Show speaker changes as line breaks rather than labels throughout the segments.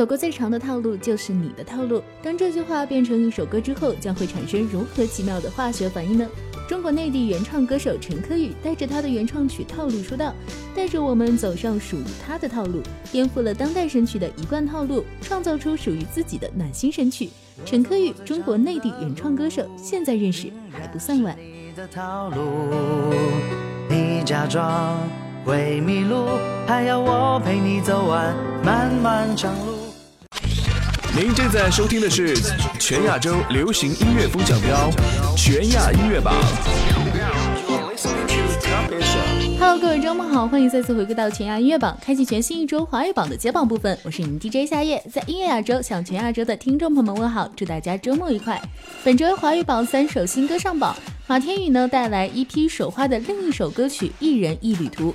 走过最长的套路就是你的套路。当这句话变成一首歌之后，将会产生如何奇妙的化学反应呢？中国内地原创歌手陈柯宇带着他的原创曲《套路》出道，带着我们走上属于他的套路，颠覆了当代神曲的一贯套路，创造出属于自己的暖心神曲。陈柯宇，中国内地原创歌手，现在认识还不算晚。
你假装会迷路，还要我陪你走完漫漫长路。
您正在收听的是全亚洲流行音乐风向标全亚音乐榜。
Hello，各位周末好，欢迎再次回归到全亚音乐榜，开启全新一周华语榜的揭榜部分。我是你们 DJ 夏夜，在音乐亚洲向全亚洲的听众朋友们问好，祝大家周末愉快。本周华语榜三首新歌上榜，马天宇呢带来一批手花的另一首歌曲《一人一旅途》。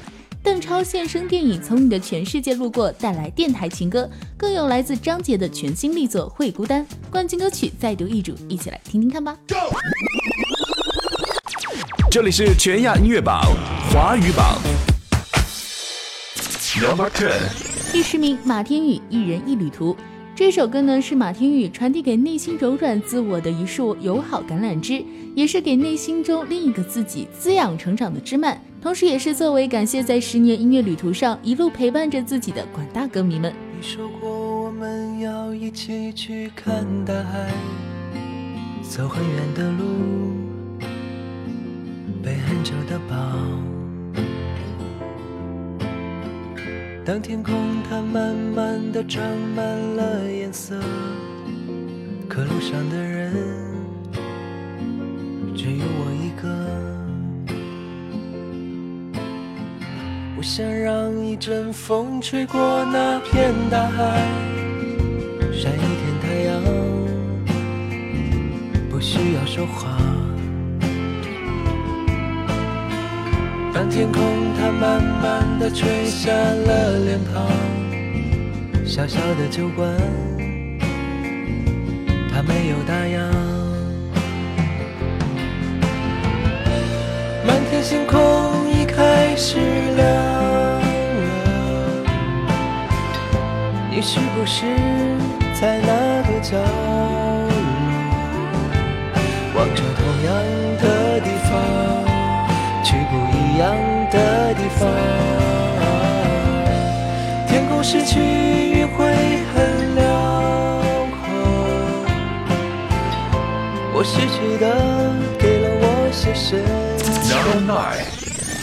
邓超现身电影《从你的全世界路过》，带来电台情歌，更有来自张杰的全新力作《会孤单》。冠军歌曲再读一主，一起来听听看吧。
这里是全亚音乐榜华语榜，Number Ten，
第十名马天宇《一人一旅途》。这首歌呢，是马天宇传递给内心柔软自我的一束友好橄榄枝，也是给内心中另一个自己滋养成长的枝蔓。同时，也是作为感谢在十年音乐旅途上一路陪伴着自己的广大歌迷们。
你说过我们要一起去看大海，走很远的路，背很久的包。当天空它慢慢的长满了颜色，可路上的人只有我一个。想让一阵风吹过那片大海，晒一天太阳，不需要说话。当天空它慢慢的吹下了脸庞，小小的酒馆，它没有打烊。天星空已开始亮了。你是不是在那个角落，望着同样的地方，去不一样的地方？天空失去云会很辽阔，我失去的给了我些什么？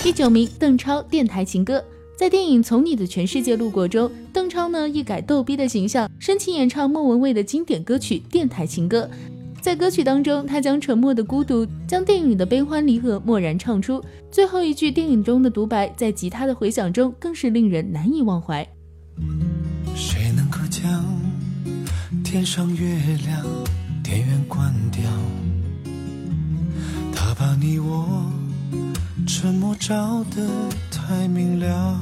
第九名，邓超电台情歌。在电影《从你的全世界路过》中，邓超呢一改逗逼的形象，深情演唱莫文蔚的经典歌曲《电台情歌》。在歌曲当中，他将沉默的孤独，将电影的悲欢离合默然唱出。最后一句电影中的独白，在吉他的回响中，更是令人难以忘怀。
谁能够将天上月亮电源关掉？他把你我沉默照得太明了。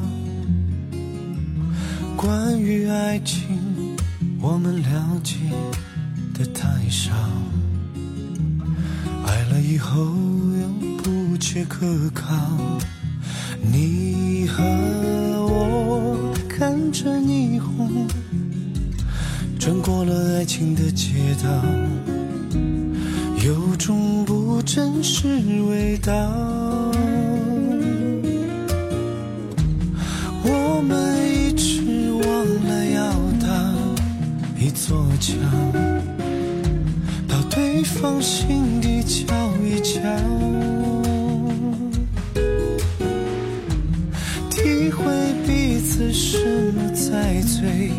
关于爱情，我们了解的太少。爱了以后又不切可靠。你和我看着霓虹，穿过了爱情的街道，有种不真实味道。我们一直忘了要搭一座桥，到对方心底瞧一瞧，体会彼此什么才最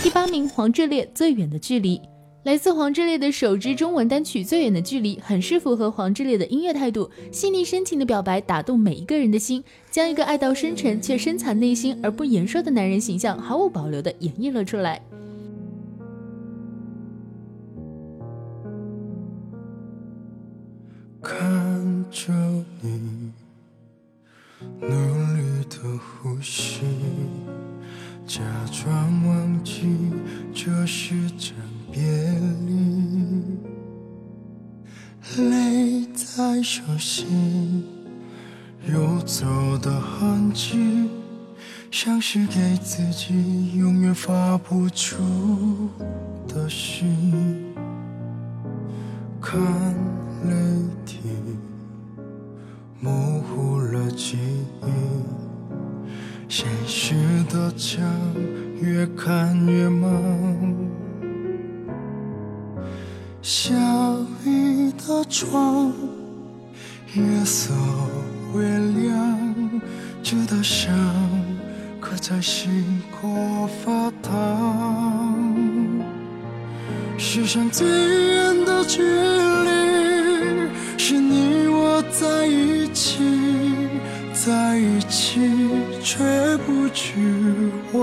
第八名，黄致列《最远的距离》。来自黄致列的首支中文单曲《最远的距离》，很是符合黄致列的音乐态度，细腻深情的表白打动每一个人的心，将一个爱到深沉却深藏内心而不言说的男人形象毫无保留的演绎了出来。
看着你努力的呼吸。假装忘记这是场别离，泪在手心游走的痕迹，像是给自己永远发不出的信。看泪滴，模糊了记忆。现实的墙越看越忙，下雨的窗，夜色微亮，这道伤刻在心口发烫。世上最远的距离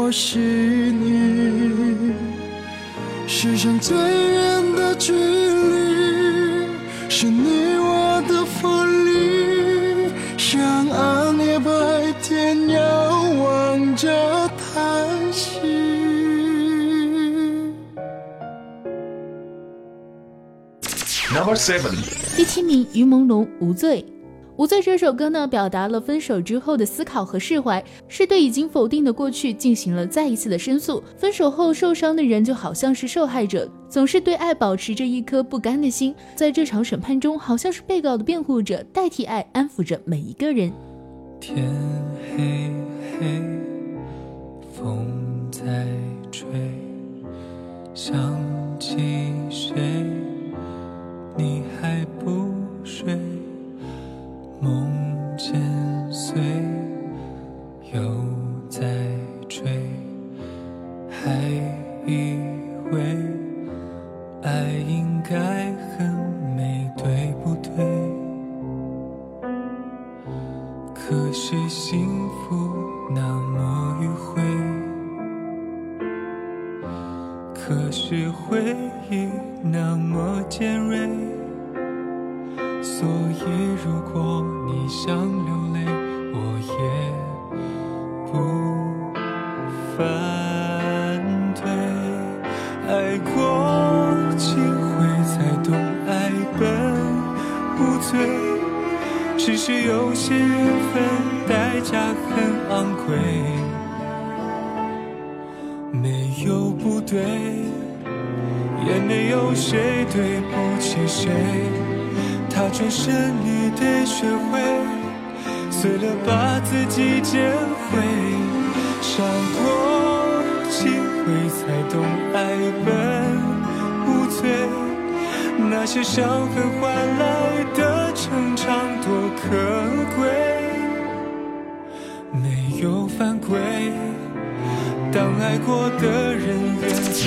我心里。世上最远的距离，是你我的分离，像暗夜白天遥望着叹息。
Number seven，
第七名，于朦胧《无罪》。《无罪》这首歌呢，表达了分手之后的思考和释怀，是对已经否定的过去进行了再一次的申诉。分手后受伤的人就好像是受害者，总是对爱保持着一颗不甘的心，在这场审判中，好像是被告的辩护者，代替爱安抚着每一个人。
天黑黑，风在吹，想起谁？你可是回忆那么尖锐，所以如果你想流泪，我也不反对。爱过几回才懂爱本无罪。只是有些缘分代价很昂贵，对，也没有谁对不起谁。他转身你得学会，碎了把自己捡回。伤过几回才懂爱本无罪，那些伤痕换来的成长多可贵。没有犯规，当爱过的人。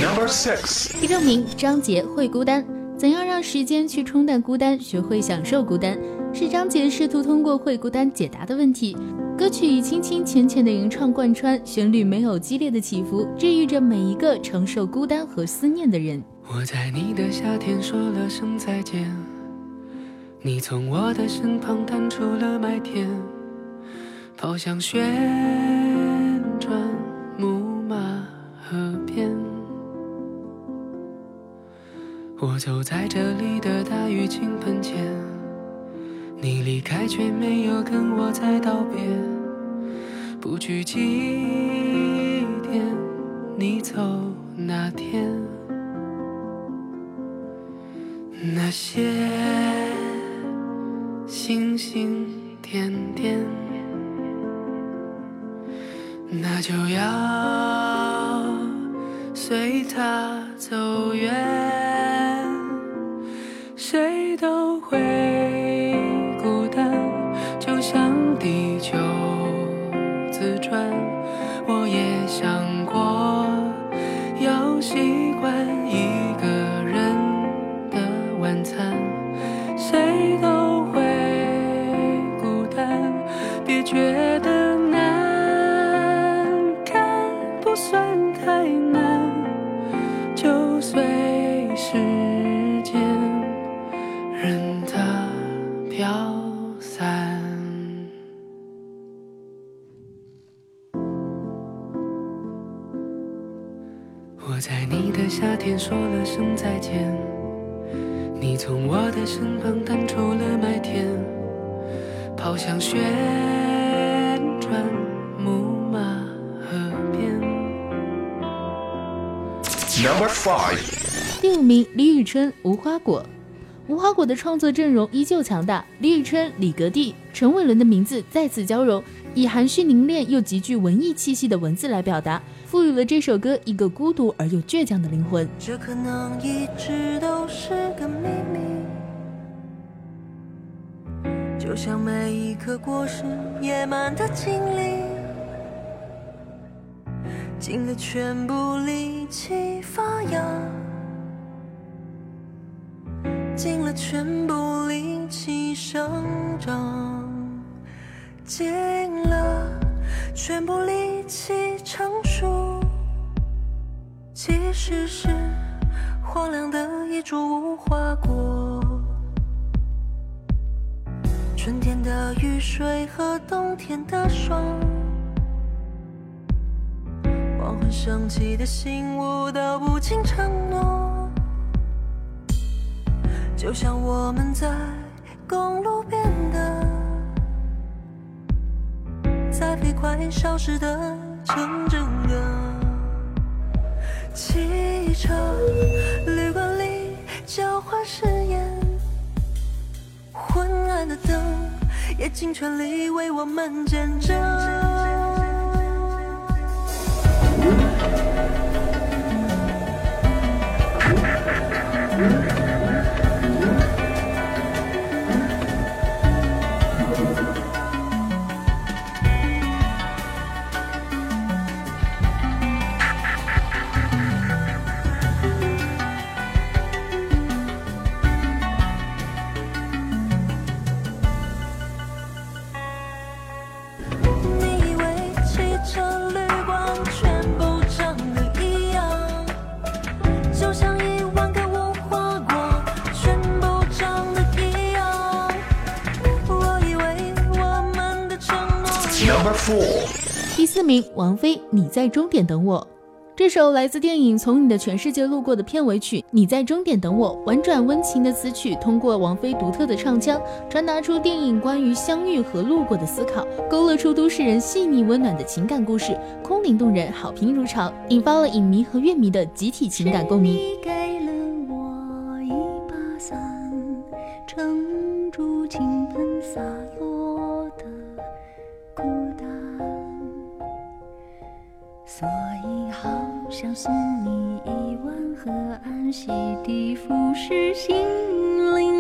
Number six，
第六名，张杰会孤单。怎样让时间去冲淡孤单，学会享受孤单，是张杰试图通过会孤单解答的问题。歌曲以轻轻浅浅的吟唱贯穿，旋律没有激烈的起伏，治愈着每一个承受孤单和思念的人。
我在你的夏天说了声再见，你从我的身旁淡出了麦田，跑向旋转木马河边。我走在这里的大雨倾盆前，你离开却没有跟我再道别，不去祭奠你走那天。那些星星点点，那就要随它走远。声再见，你从我的身旁淡出了麦田，跑向旋转木马河边。
Number five，
第五名，李宇春《无花果》。无花果的创作阵容依旧强大，李宇春、李格弟、陈伟伦的名字再次交融，以含蓄凝练又极具文艺气息的文字来表达，赋予了这首歌一个孤独而又倔强的灵魂。
这可能一直都是个秘密，就像每一颗果实野蛮的经历，尽了全部力气发芽，尽了全部力气生长，尽了全部力气成熟。其实是荒凉的一株无花果。春天的雨水和冬天的霜，黄昏升起的醒悟都不尽承诺，就像我们在公路边的，快消失的城镇啊。汽车旅馆里交换誓言，昏暗的灯也尽全力为我们见证。
第四名，王菲《你在终点等我》。这首来自电影《从你的全世界路过》的片尾曲《你在终点等我》，婉转温情的词曲，通过王菲独特的唱腔，传达出电影关于相遇和路过的思考，勾勒出都市人细腻温暖的情感故事，空灵动人，好评如潮，引发了影迷和乐迷的集体情感共鸣。
你给了我一把伞，撑住倾盆洒所以好想送你一碗河岸洗涤腐蚀心灵。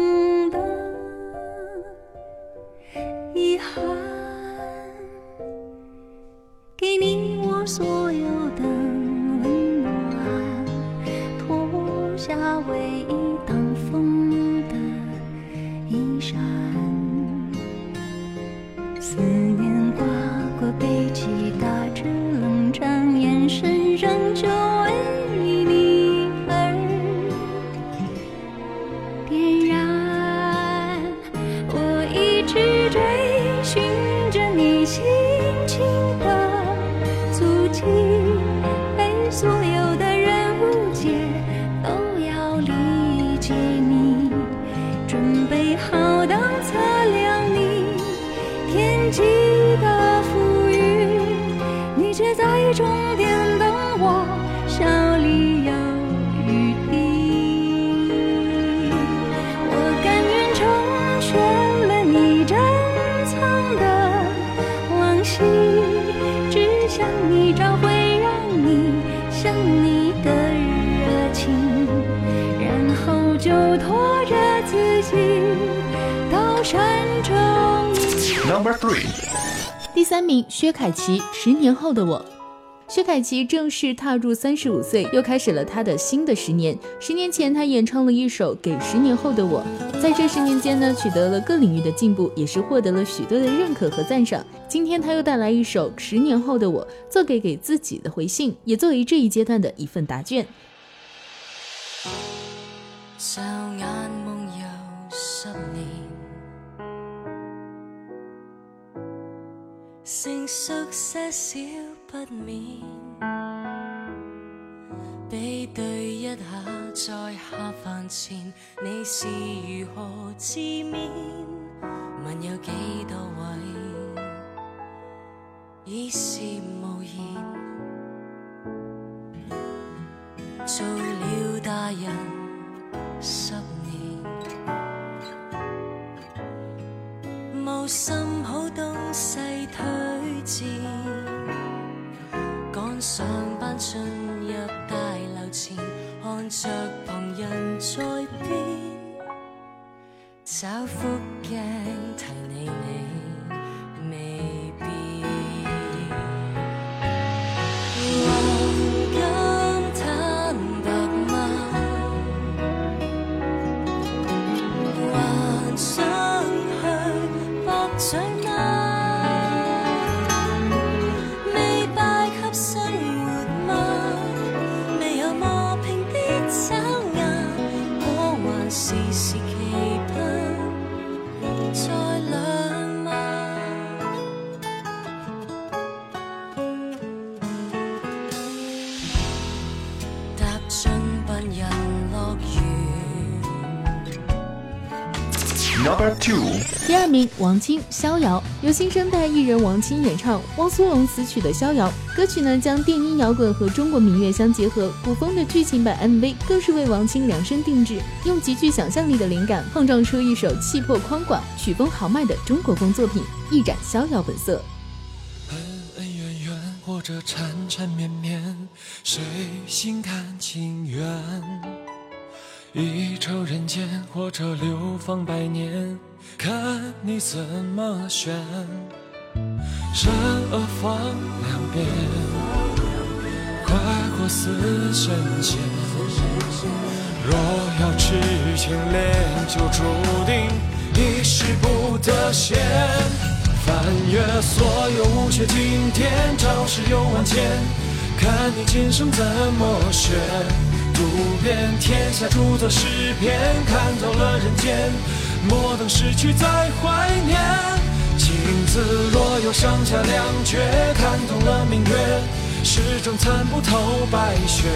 薛凯琪《十年后的我》。薛凯琪正式踏入三十五岁，又开始了她的新的十年。十年前，她演唱了一首《给十年后的我》，在这十年间呢，取得了各领域的进步，也是获得了许多的认可和赞赏。今天，她又带来一首《十年后的我》，做给给自己的回信，也作为这一阶段的一份答卷。
霎眼夢遊十年，成熟些少不免，
比对一下，在下饭前你是如何自勉？问有几多位已是无言，做了大人十年，无心好东西推赶上班进入大楼前，看着旁人在变，找副镜提你你
Number two，
第二名，王青《逍遥》由新生代艺人王青演唱，汪苏泷词曲的《逍遥》歌曲呢，将电音摇滚和中国民乐相结合，古风的剧情版 MV 更是为王青量身定制，用极具想象力的灵感碰撞出一首气魄宽广、曲风豪迈的中国风作品，一展逍遥本色。
恩恩怨怨或者缠缠绵绵，谁心甘情愿？一筹人间或者流芳百年，看你怎么选。善恶放两边，快活似神仙。若要痴情恋，就注定一世不得闲。翻越所有无缺经典，招式有万千，看你今生怎么选。读遍天下著作诗篇，看透了人间，莫等失去再怀念。镜子若有上下两阙，看透了明月，始终参不透白雪。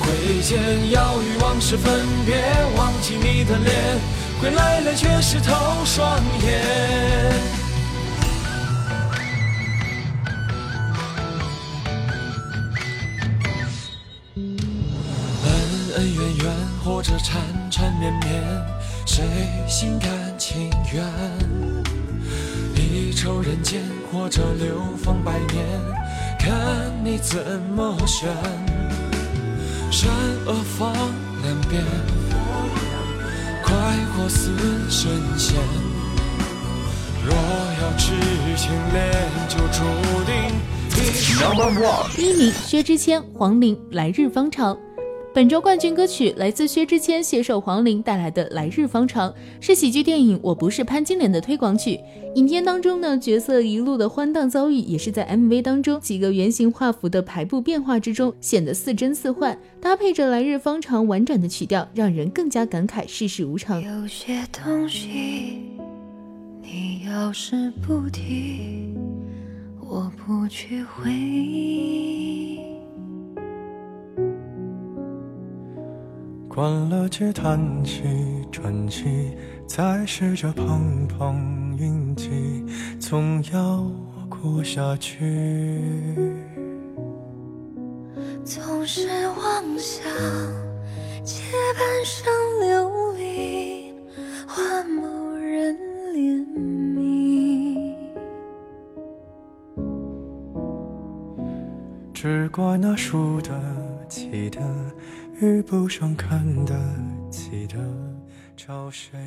挥剑要与往事分别，忘记你的脸，归来来却是透双眼。缠缠绵绵，谁心甘情愿？离愁人间或者流芳百年，看你怎么选。善恶放两边，快活似神仙。若要痴情恋，就注定
Number one，
第一名，薛之谦、黄龄《来日方长》。本周冠军歌曲来自薛之谦携手黄龄带来的《来日方长》，是喜剧电影《我不是潘金莲》的推广曲。影片当中呢，角色一路的欢荡遭遇，也是在 MV 当中几个圆形画幅的排布变化之中，显得似真似幻。搭配着《来日方长》婉转的曲调，让人更加感慨世事无常。
有些东西，你要是不提，我不去回忆。
关了机，叹气，喘息，再试着碰碰运气，总要过下去。
总是妄想借半生流离换某人怜悯。
只怪那输得起的，遇不上看得起的，找谁？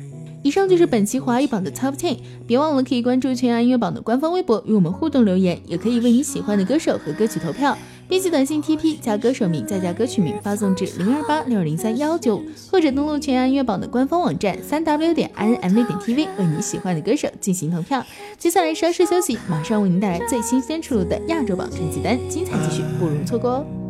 以上就是本期华语榜的 Top Ten，别忘了可以关注全亚音乐榜的官方微博与我们互动留言，也可以为你喜欢的歌手和歌曲投票。编辑短信 TP 加歌手名再加歌曲名发送至零二八六二零三幺九，或者登录全亚音乐榜的官方网站三 w 点 i n m v 点 tv 为你喜欢的歌手进行投票。接下来稍事休息，马上为您带来最新鲜出炉的亚洲榜成绩单，精彩继续，不容错过哦。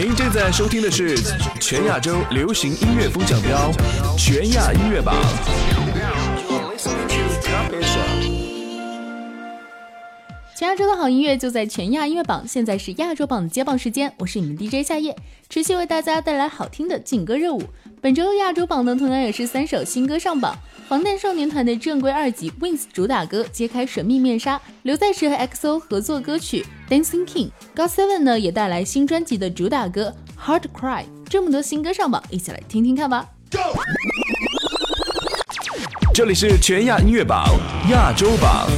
您正在收听的是全亚洲流行音乐风向标全亚音乐榜。
全亚洲的好音乐就在全亚音乐榜，现在是亚洲榜的接榜时间，我是你们 DJ 夏夜，持续为大家带来好听的劲歌热舞。本周亚洲榜呢，同样也是三首新歌上榜。防弹少年团的正规二辑《Wings》主打歌揭开神秘面纱，刘在石和 XO 合作歌曲《Dancing King》，God Seven 呢也带来新专辑的主打歌《Hard Cry》。这么多新歌上榜，一起来听听看吧。
这里是全亚音乐榜亚洲榜。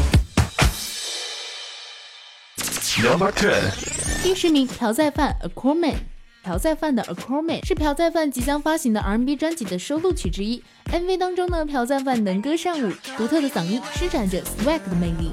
Number ten，
第十名朴在范《A Cool Man》。朴在范的《A Cool Man》是朴在范即将发行的 R&B 专辑的收录曲之一。MV 当中呢，朴在范能歌善舞，独特的嗓音施展着 swag 的魅力。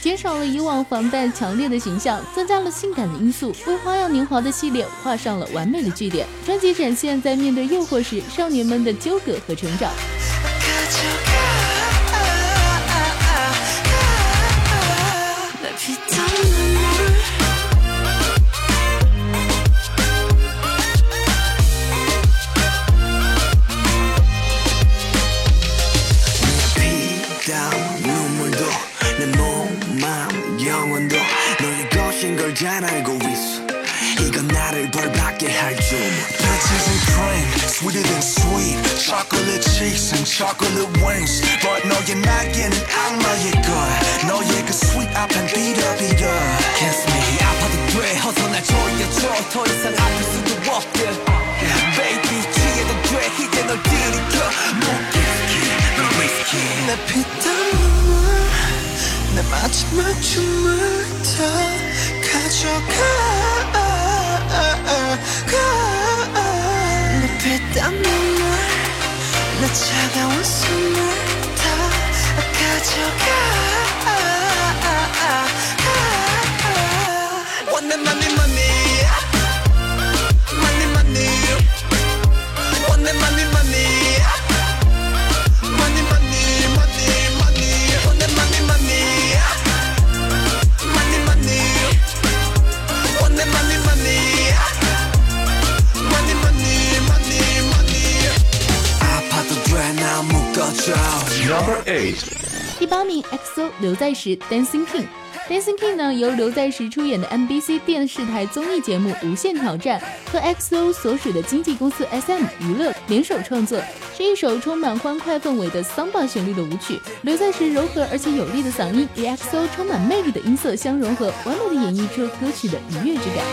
减少了以往防弹强烈的形象，增加了性感的因素，为花样年华的系列画上了完美的句点。专辑展现在面对诱惑时少年们的纠葛和成长。
sweeter than sweet Chocolate cheeks and chocolate wings But 너의 날개는 악마의 걸 너의 그 sweet 앞엔 비려비려 Kiss me 아파도 돼 어서 날 조여줘 더 이상 아플 수도 없게 Baby 취해도 돼 이제 널 들이켜 목기스키 너 위스키 내 피땀 내 마지막 춤을 다 가져가 내 피땀 눈물 내 차가운 숨을 다 가져가
第八名，XO 刘在石《Dancing King》。Dancing King 呢，由刘在石出演的 MBC 电视台综艺节目《无限挑战》和 XO 所属的经纪公司 SM 娱乐联手创作，是一首充满欢快氛围的桑巴旋律的舞曲。刘在石柔和而且有力的嗓音与 XO 充满魅力的音色相融合，完美的演绎出歌曲的愉悦之感。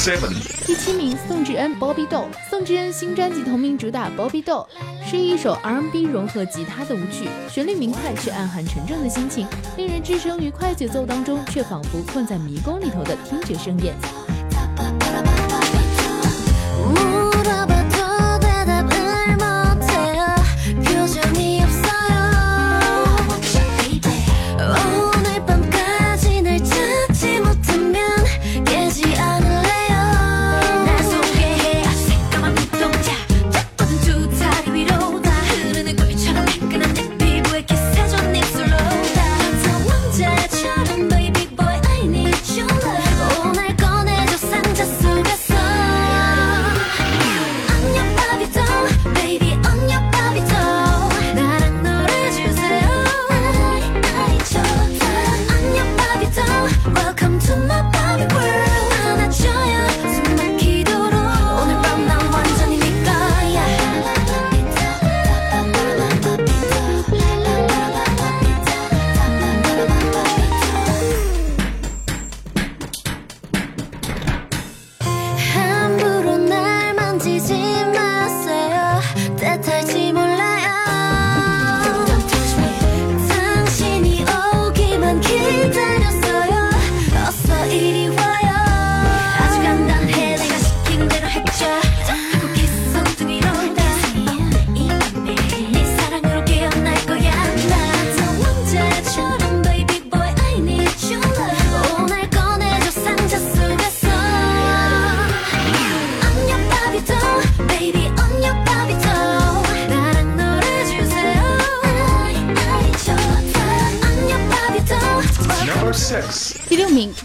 seven，
第七名，宋智恩 Bobby Do。宋智恩新专辑同名主打 Bobby Do 是一首 R&B 融合吉他的舞曲，旋律明快却暗含沉重的心情，令人置身于快节奏当中，却仿佛困在迷宫里头的听觉盛宴。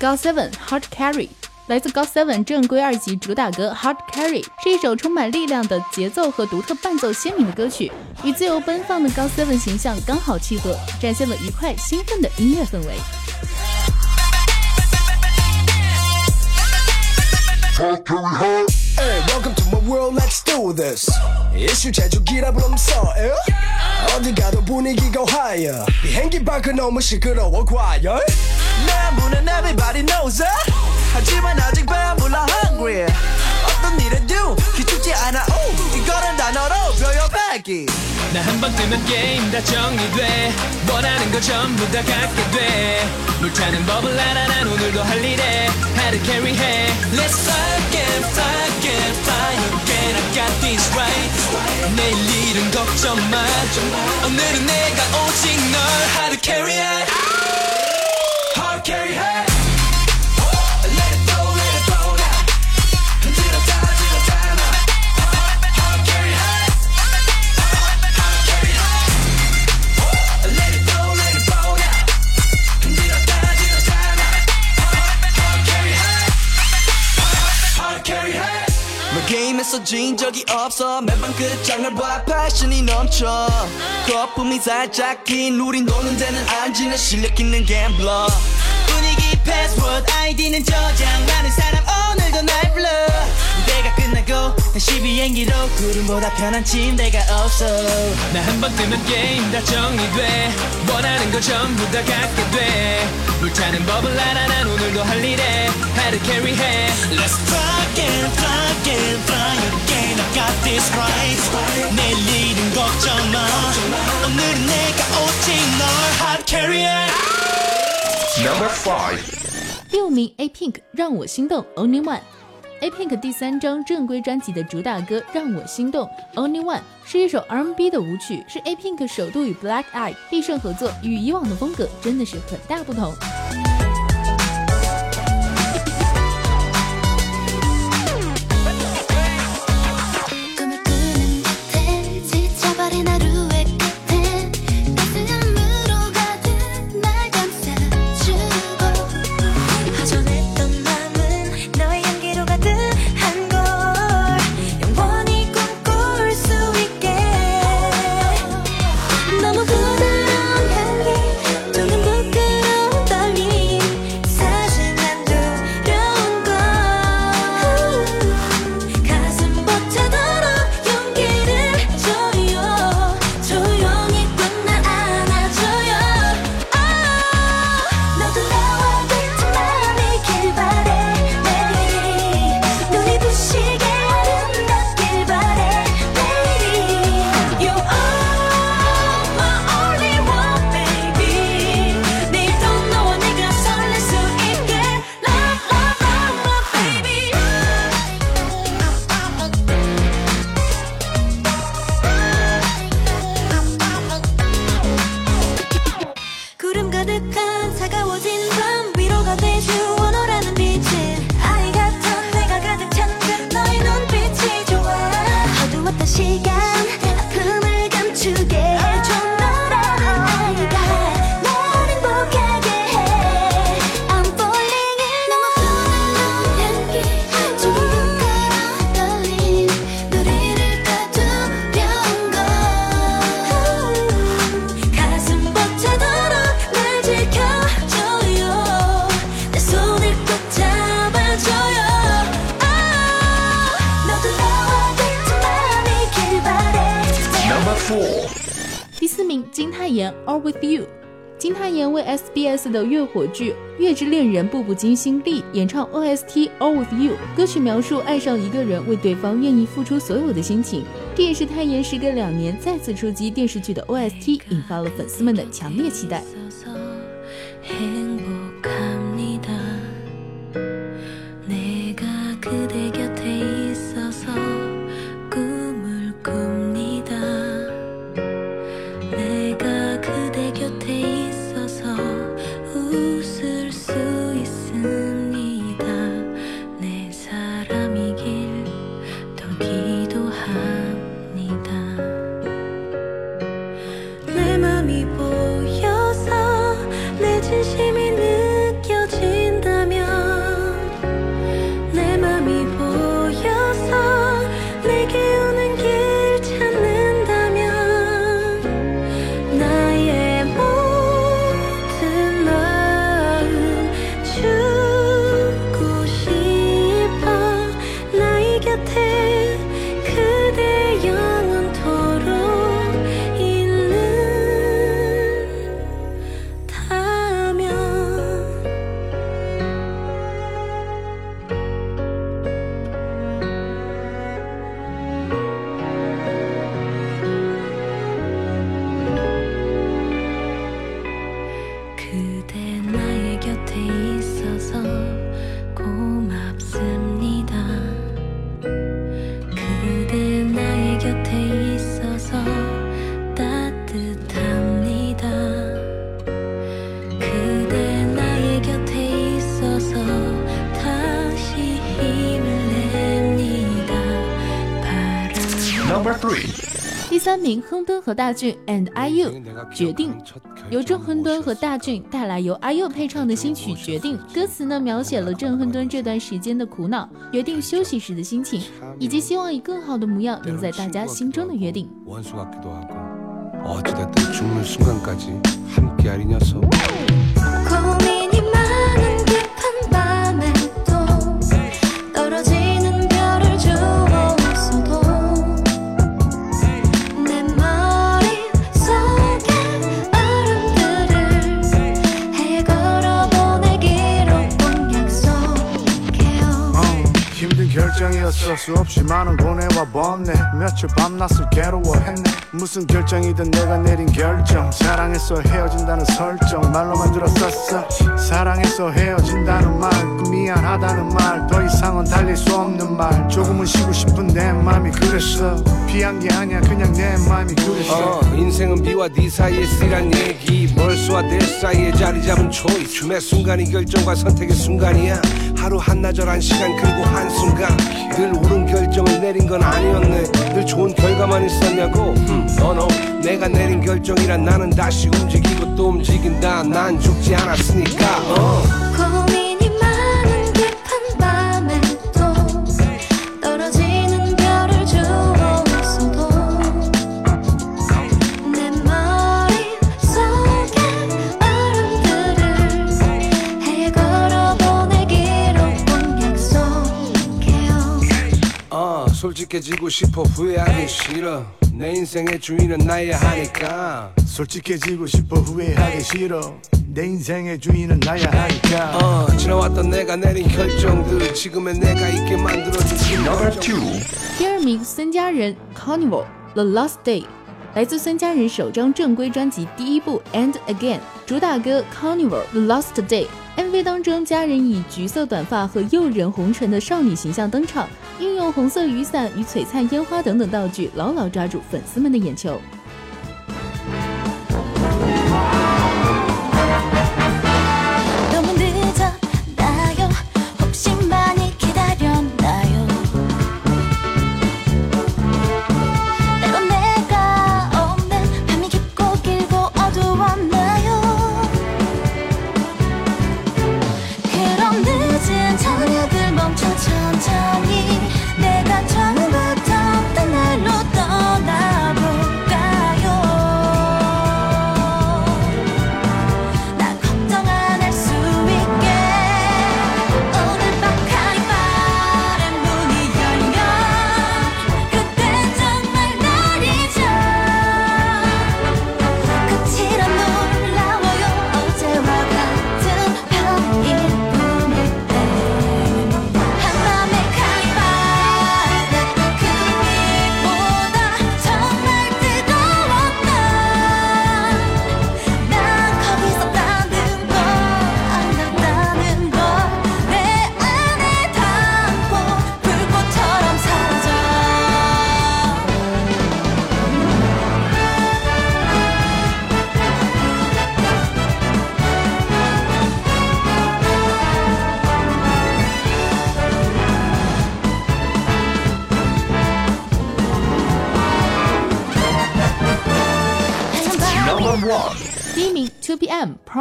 ，God Seven Hard Carry。来自 God Seven 正规二辑主打歌《Hard Carry》是一首充满力量的节奏和独特伴奏鲜明的歌曲，与自由奔放的 God Seven 形象刚好契合，展现了愉快兴奋的音乐氛围。
Hey, welcome to my world, let's do this. 이슈 제조기라 부르면서 에? 어디 가도 분위기가 higher. 비행기 밖은 너무 시끄러워 과열.
남부는 everybody knows it. 하지만 아직 배불러 hungry. 어떤 일에도 기죽지 않아. 오 이거는 단어로 표현하기
나 한 번 뜨면 게임 다 정리돼. 원하는 거 전부 다 갖게 돼. 물타는 법을 알아 난 오늘도 할 일에. 하루 carry해 Let's fly again fly again I got this right? 내일 일은 걱정 마. 오늘은 내가 오직 널. 하루 carry해
너 게임에서 진 적이 없어. 매번 끝장을 봐 패션이 넘쳐. 거품이 살짝 긴 우린 노는 데는 안 지는 실력 있는 갬블러 분위기 패스워드 아이디는 저장 비행기로 구름보다 편한 침대가 없어
나 한 번 뜨면 게임 다 정리돼 원하는 거 전부 다 갖게 돼 물타는 법을 알아 난 오늘도 할 일에 하루 carry해 Let's fly again fly again fly again I got this right 내일 일은 걱정 마 오늘은 내가 오직 널 하루 carry해
Number five，
第五名 A Pink 让我心动 Only One。 A Pink 第三张正规专辑的主打歌《让我心动》Only One 是一首 R&B 的舞曲，是 A Pink 首度与 Black Eyed 必胜合作，与以往的风格真的是很大不同。火剧《月之恋人》步步惊心力演唱 OST《All With You》，歌曲描述爱上一个人为对方愿意付出所有的心情。这也是泰妍时隔两年再次出击电视剧的 OST，引发了粉丝们的强烈期待。敦和大俊 and IU 决定，由郑亨敦和大俊带来由 IU 配唱的新曲《决定》，歌词呢描写了郑亨敦这段时间的苦恼，决定休息时的心情，以及希望以更好的模样留在大家心中的约定。
결정이었어 수없이 많은 고뇌와 번뇌. 며칠 밤낮을 괴로워했네. 무슨 결정이든 내가 내린 결정. 사랑해서 헤어진다는 설정. 말로만 들었었어. 사랑해서 헤어진다는 말. 그 미안하다는 말. 더 이상은 달릴 수 없는 말. 조금은 쉬고 싶은 내 맘이 그랬어. 피한 게 아니야. 그냥 내 맘이 그랬어.
어, 인생은 비와 네 사이에 쓰란 얘기. 벌써와 내 사이에 자리 잡은 초이스 춤의 순간이 결정과 선택의 순간이야 하루 한나절 한 시간 그리고 한순간 늘 옳은 결정을 내린 건 아니었네 늘 좋은 결과만 있었냐고 음, no, no. 내가 내린 결정이란 나는 다시 움직이고 또 움직인다 난 죽지 않았으니까 어. 솔직해지고 싶어 후회하기 싫어 내 인생의 주인은 나야 하니까
솔직해지고 싶어 후회하기 싫어 내 인생의 주인은 나야 하니까
어, 지나왔던 내가 내린 결정들 지금의 내가 있게 만들어준
Number two.
第二名，孙佳仁 Carnival The Last Day，来自孙佳仁首张正规专辑第一部 And Again，主打歌 Carnival The Last Day。 MV 当中，佳人以橘色短发和诱人红唇的少女形象登场，运用红色雨伞与璀璨烟花等等道具，牢牢抓住粉丝们的眼球。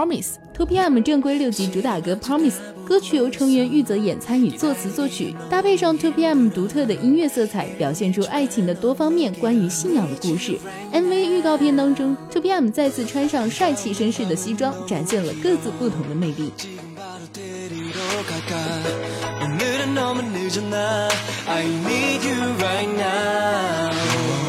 Promise。Two PM 正规六辑主打歌 Promise，歌曲由成员玉泽演参与作词作曲，搭配上 Two PM 独特的音乐色彩，表现出爱情的多方面关于信仰的故事。MV 预告片当中，Two PM 再次穿上帅气绅士的西装，展现了各自不同的魅力。
오늘은 너무 늦었나 I need you right now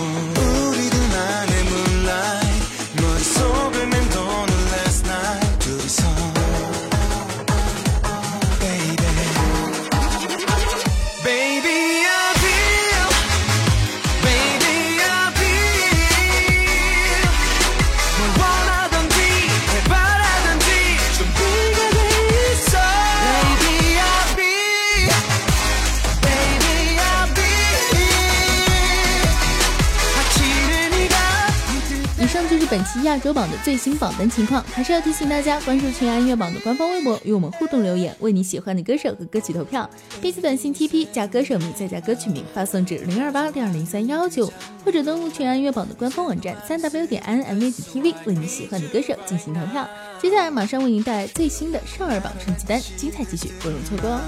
上就是本期亚洲榜的最新榜单情况，还是要提醒大家关注全亚音乐榜的官方微博，与我们互动留言，为你喜欢的歌手和歌曲投票。编辑短信 TP 加歌手名再加歌曲名，发送至零二八六二零三幺九，或者登录全亚音乐榜的官方网站三 w 点 N M V T V，为你喜欢的歌手进行投票。接下来马上为您带来最新的少儿榜成绩单，精彩继续，不容错过哦。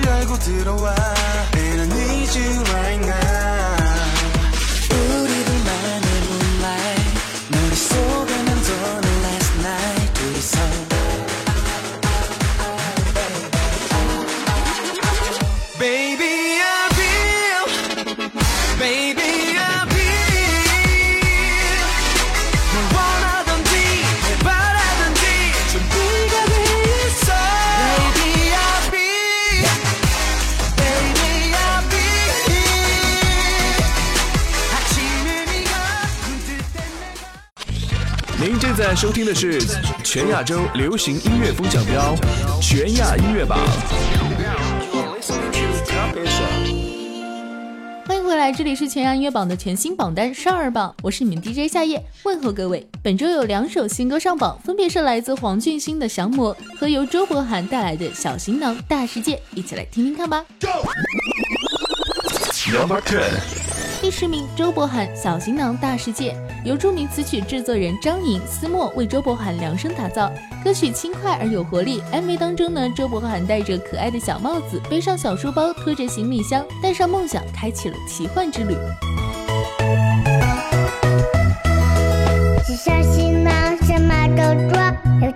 문을 열고 들어와 And I need you right now 우리들만의 moonlight 머릿속
在收听的是全亚洲流行音乐风向标全亚音乐榜。
欢迎回来，这里是全亚音乐榜的全新榜单少儿榜，我是你们 DJ 夏夜，问候各位。本周有两首新歌上榜，分别是来自黄俊兴的《降魔》和由周柏涵带来的《小行囊大世界》，一起来听听看吧。
Number Ten，
第十名，周柏涵《小行囊大世界》，由著名词曲制作人张颖、思墨为周柏涵量身打造。歌曲轻快而有活力。MV 当中呢，周柏涵戴着可爱的小帽子，背上小书包，拖着行李箱，带上梦想，开启了奇幻之旅。
是小行囊，什么都装，有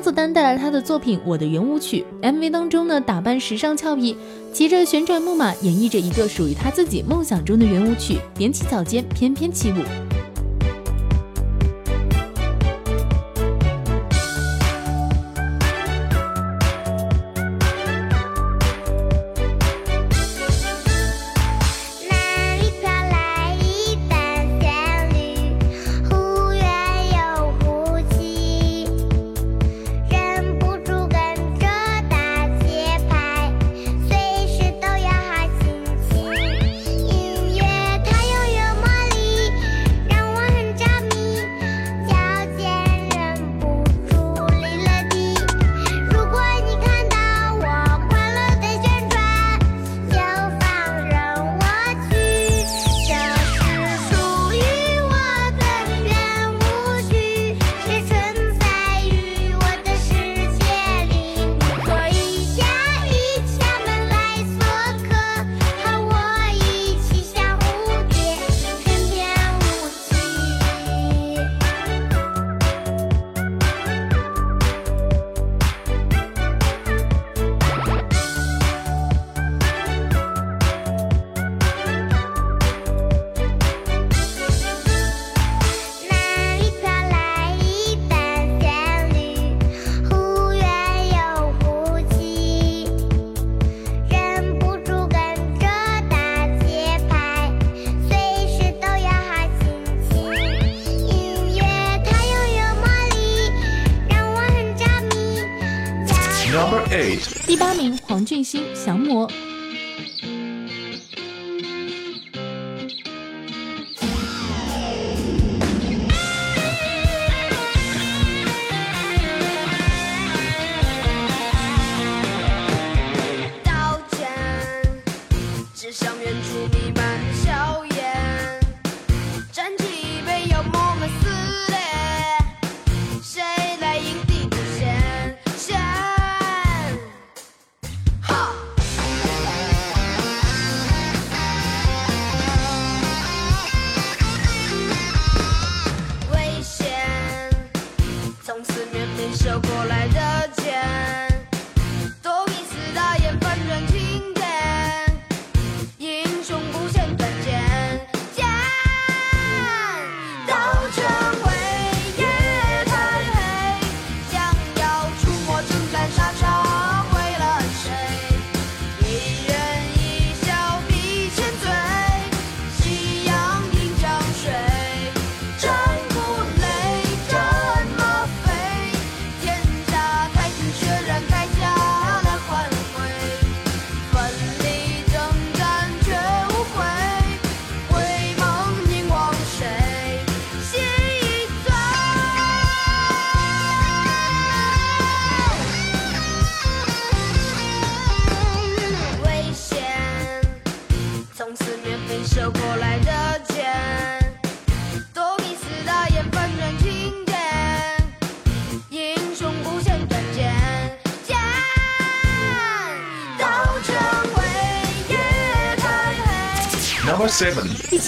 张子丹带来他的作品《我的圆舞曲》，MV 当中呢，打扮时尚俏皮，骑着旋转木马，演绎着一个属于他自己梦想中的圆舞曲，踮起脚尖，翩翩起舞。
俊星降魔。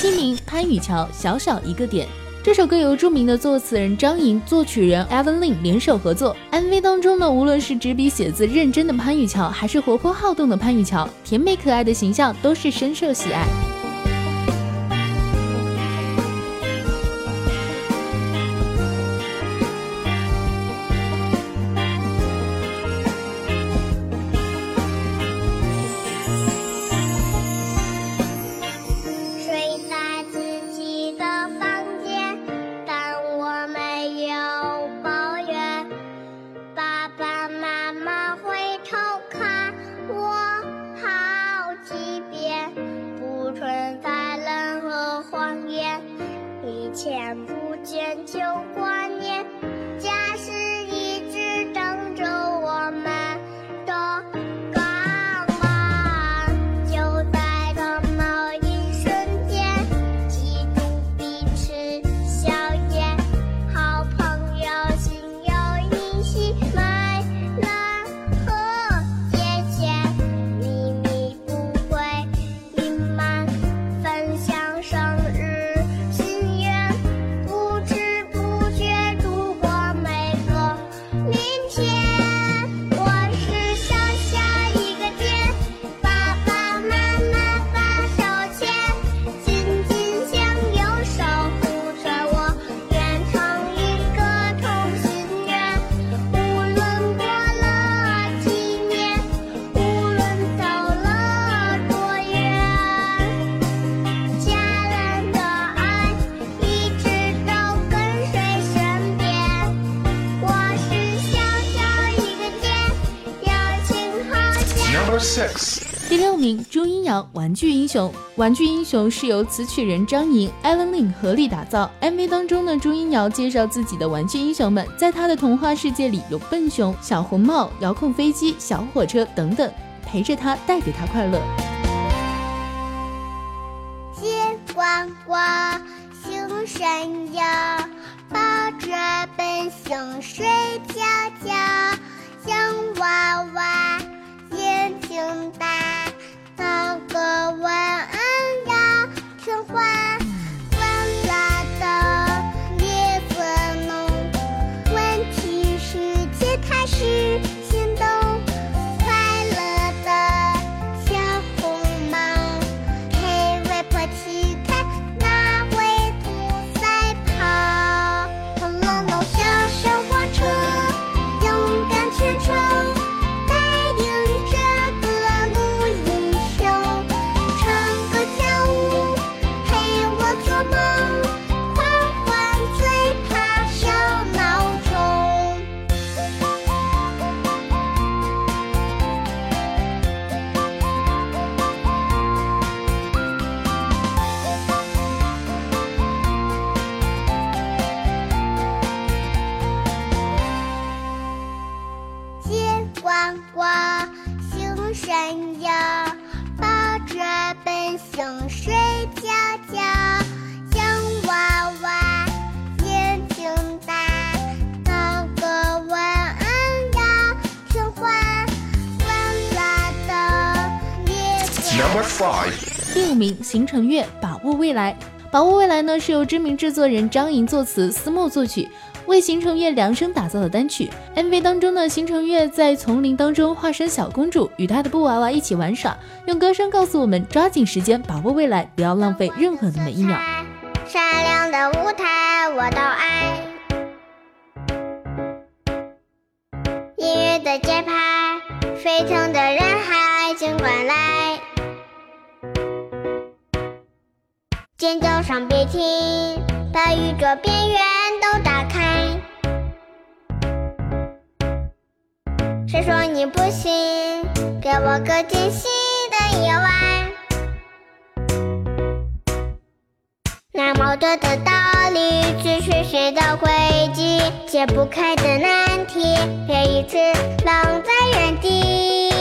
七名潘雨乔《小小一个点》。这首歌由著名的作词人张莹、作曲人 Evan Lin 联手合作。MV 当中呢，无论是执笔写字认真的潘雨乔，还是活泼好动的潘雨乔，甜美可爱的形象都是深受喜爱。《玩具英雄》。《玩具英雄》是由词曲人张莹、Evan Lin 合力打造。MV 当中呢，朱茵瑶介绍自己的玩具英雄们，在她的童话世界里有笨熊、小红帽、遥控飞机、小火车等等，陪着她，带给她快乐。
金呱呱，熊闪耀，抱着笨熊睡觉觉，洋娃娃眼睛大。那个晚安呀听话
第五名，邢承岳《把握未来》。《把握未来》呢是由知名制作人张莹作词，思墨作曲，为邢承岳量身打造的单曲。MV 当中呢，邢承岳在丛林当中化身小公主，与她的布娃娃一起玩耍，用歌声告诉我们抓紧时间，把握未来，不要浪费任何的每一秒。
闪亮的舞台我都爱，音乐的节拍，沸腾尖叫声别停，把宇宙边缘都打开。谁说你不行？给我个惊喜的夜晚。那么多的道理，只是谁的轨迹，解不开的难题，别一直愣在原地。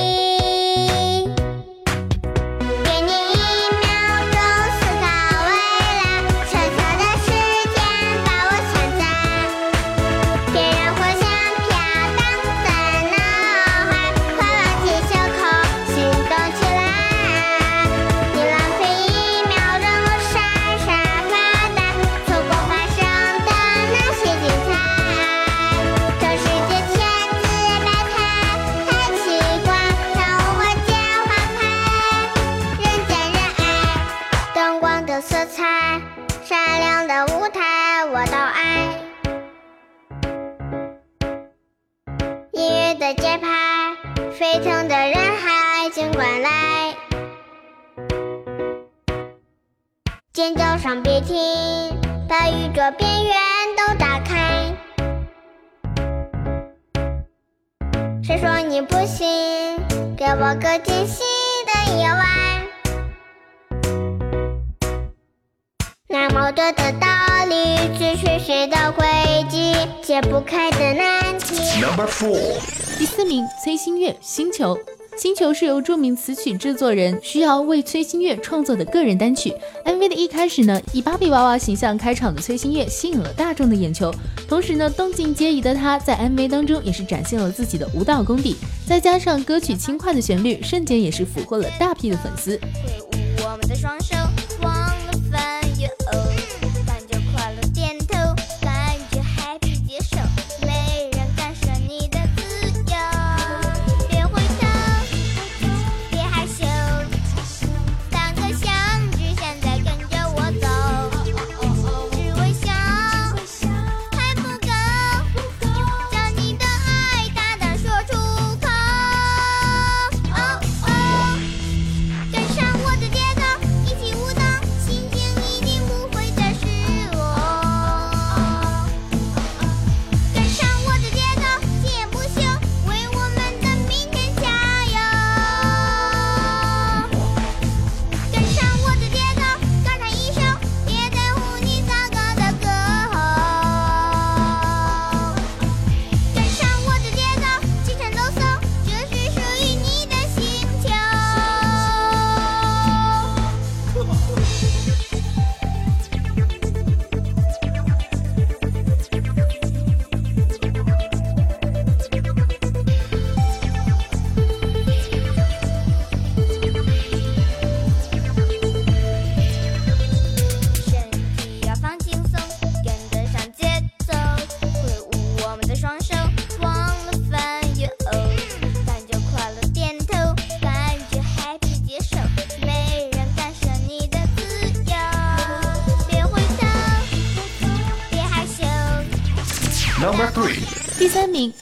解不开的难题。
Number four。
第四名，崔星月《星球》。星球是由著名词曲制作人徐瑶为崔星月创作的个人单曲。MV 的一开始呢，以芭比娃娃形象开场的崔星月吸引了大众的眼球，同时呢，动静皆宜的她在 MV 当中也是展现了自己的舞蹈功底，再加上歌曲轻快的旋律，瞬间也是俘获了大批的粉丝。
挥舞我们的双手，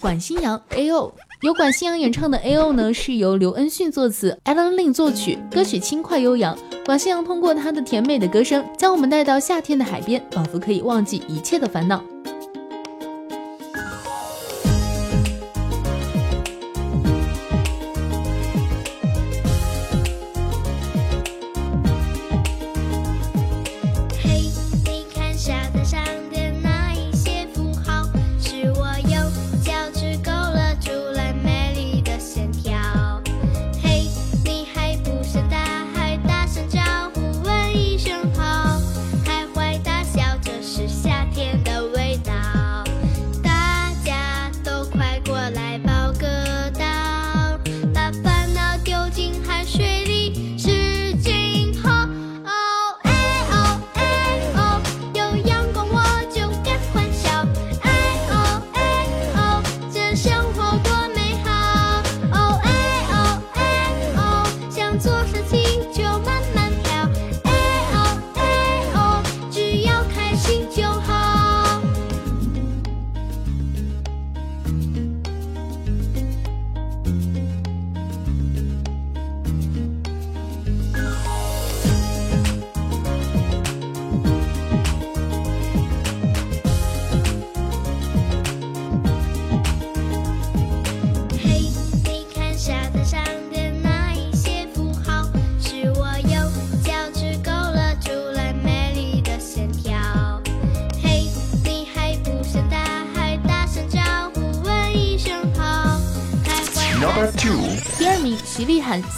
管新阳 A.O。由管新阳演唱的 A.O 呢，是由刘恩旭作词，Alan Lin 作曲，歌曲轻快悠扬。管新阳通过他的甜美的歌声，将我们带到夏天的海边，仿佛可以忘记一切的烦恼。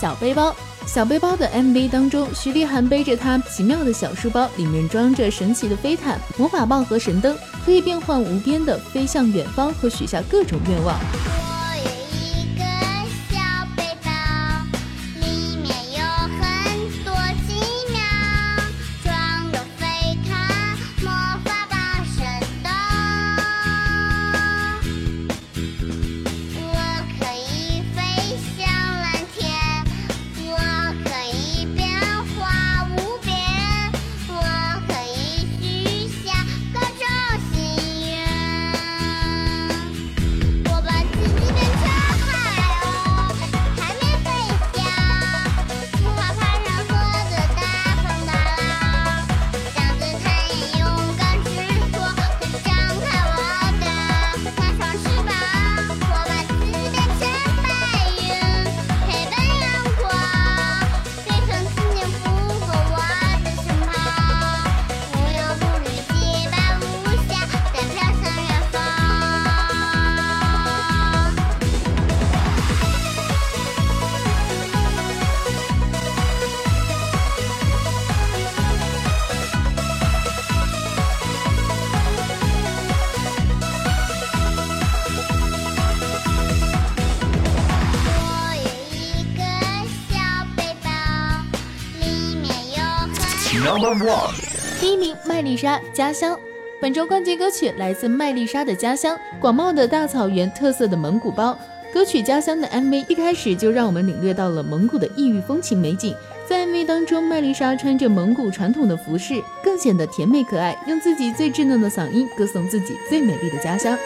小背包》。小背包的 MV 当中，徐丽涵背着他奇妙的小书包，里面装着神奇的飞毯、魔法棒和神灯，可以变幻无边的飞向远方和许下各种愿望。丽莎《家乡》。本周冠军歌曲来自麦丽莎的家乡，广袤的大草原，特色的蒙古包。歌曲《家乡》的 MV 一开始就让我们领略到了蒙古的异域风情美景。在 MV 当中，麦丽莎穿着蒙古传统的服饰，更显得甜美可爱，用自己最稚嫩的嗓音歌颂自己最美丽的家乡。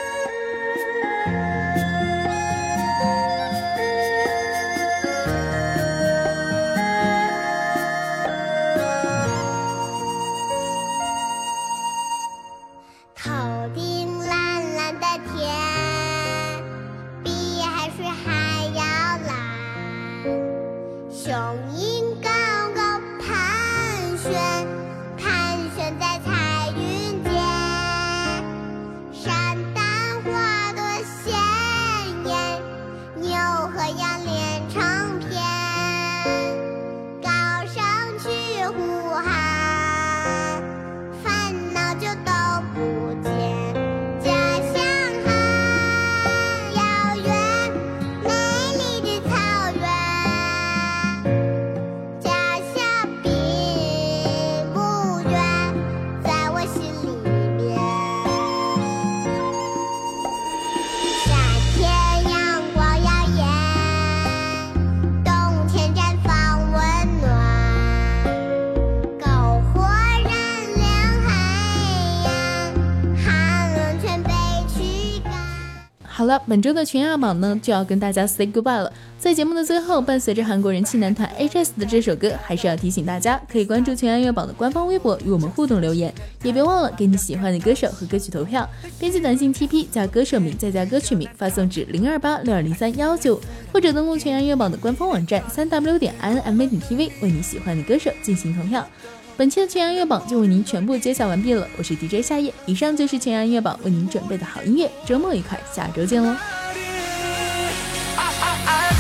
本周的全亚榜呢就要跟大家 say goodbye 了。在节目的最后，伴随着韩国人气男团 HS 的这首歌，还是要提醒大家，可以关注全亚乐榜的官方微博与我们互动留言，也别忘了给你喜欢的歌手和歌曲投票。编辑短信 TP 加歌手名再加歌曲名，发送至零二八六二零三幺九，或者登录全亚乐榜的官方网站三 w 点 i n m a 点 t v 为你喜欢的歌手进行投票。本期的全洋乐榜就为您全部揭晓完毕了，我是 DJ 夏夜，以上就是全洋乐榜为您准备的好音乐，周末愉快，下周见喽。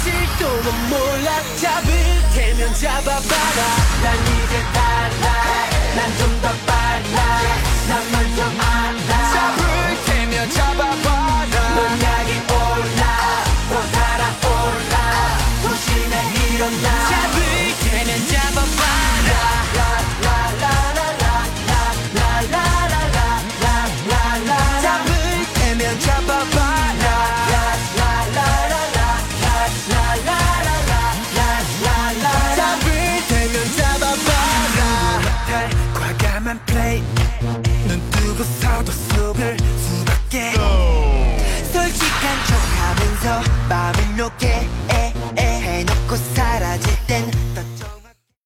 아직도 넌 몰라 잡을 테면 잡아봐라 난 이제 달라 난 좀 더